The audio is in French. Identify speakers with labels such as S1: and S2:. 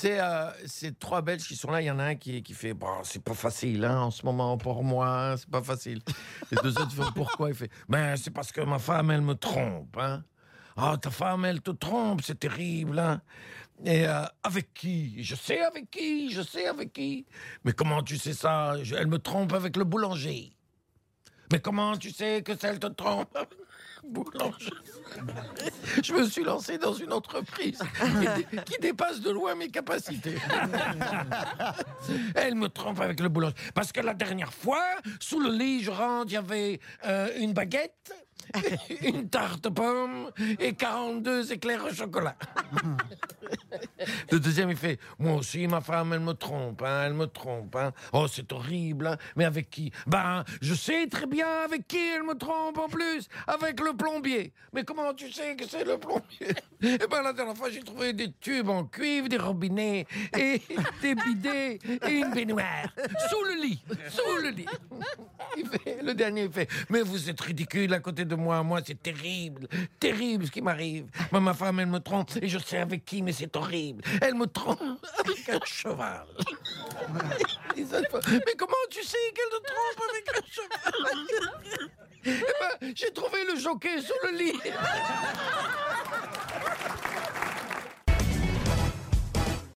S1: C'est euh, trois Belges qui sont là. Il y en a un qui, qui fait bon, c'est pas facile hein, en ce moment pour moi, c'est pas facile. Les deux autres font pourquoi? Il fait ben c'est parce que ma femme elle me trompe. Hein. Ah ta femme elle te trompe, c'est terrible. Hein. Et euh, avec qui? Je sais avec qui, je sais avec qui. Mais comment tu sais ça? Elle me trompe avec le boulanger. Mais comment tu sais que celle te trompe? Boulanger. Je me suis lancé dans une entreprise qui, dé- qui dépasse de loin mes capacités. Elle me trompe avec le boulanger. Parce que la dernière fois, sous le lit, je rentre, il y avait euh, une baguette, une tarte pomme et 42 éclairs au chocolat. Le deuxième, il fait Moi aussi, ma femme, elle me trompe, hein, elle me trompe. Hein. Oh, c'est horrible, hein. mais avec qui? Ben, je sais très bien avec qui elle me trompe en plus. Avec le plombier. Mais comment tu sais que c'est le plombier? Eh ben, la dernière fois, j'ai trouvé des tubes en cuivre, des robinets, et des bidets, et une baignoire. Sous le lit, sous le lit. Fait- le dernier, fait Mais vous êtes ridicule à côté de moi, moi, c'est terrible, terrible ce qui m'arrive. Moi, ma femme, elle me trompe, et je sais avec qui, mais c'est horrible. Elle me trompe avec un cheval. Mais comment tu sais qu'elle te trompe avec un cheval? Eh ben, j'ai trouvé le jockey sous le lit.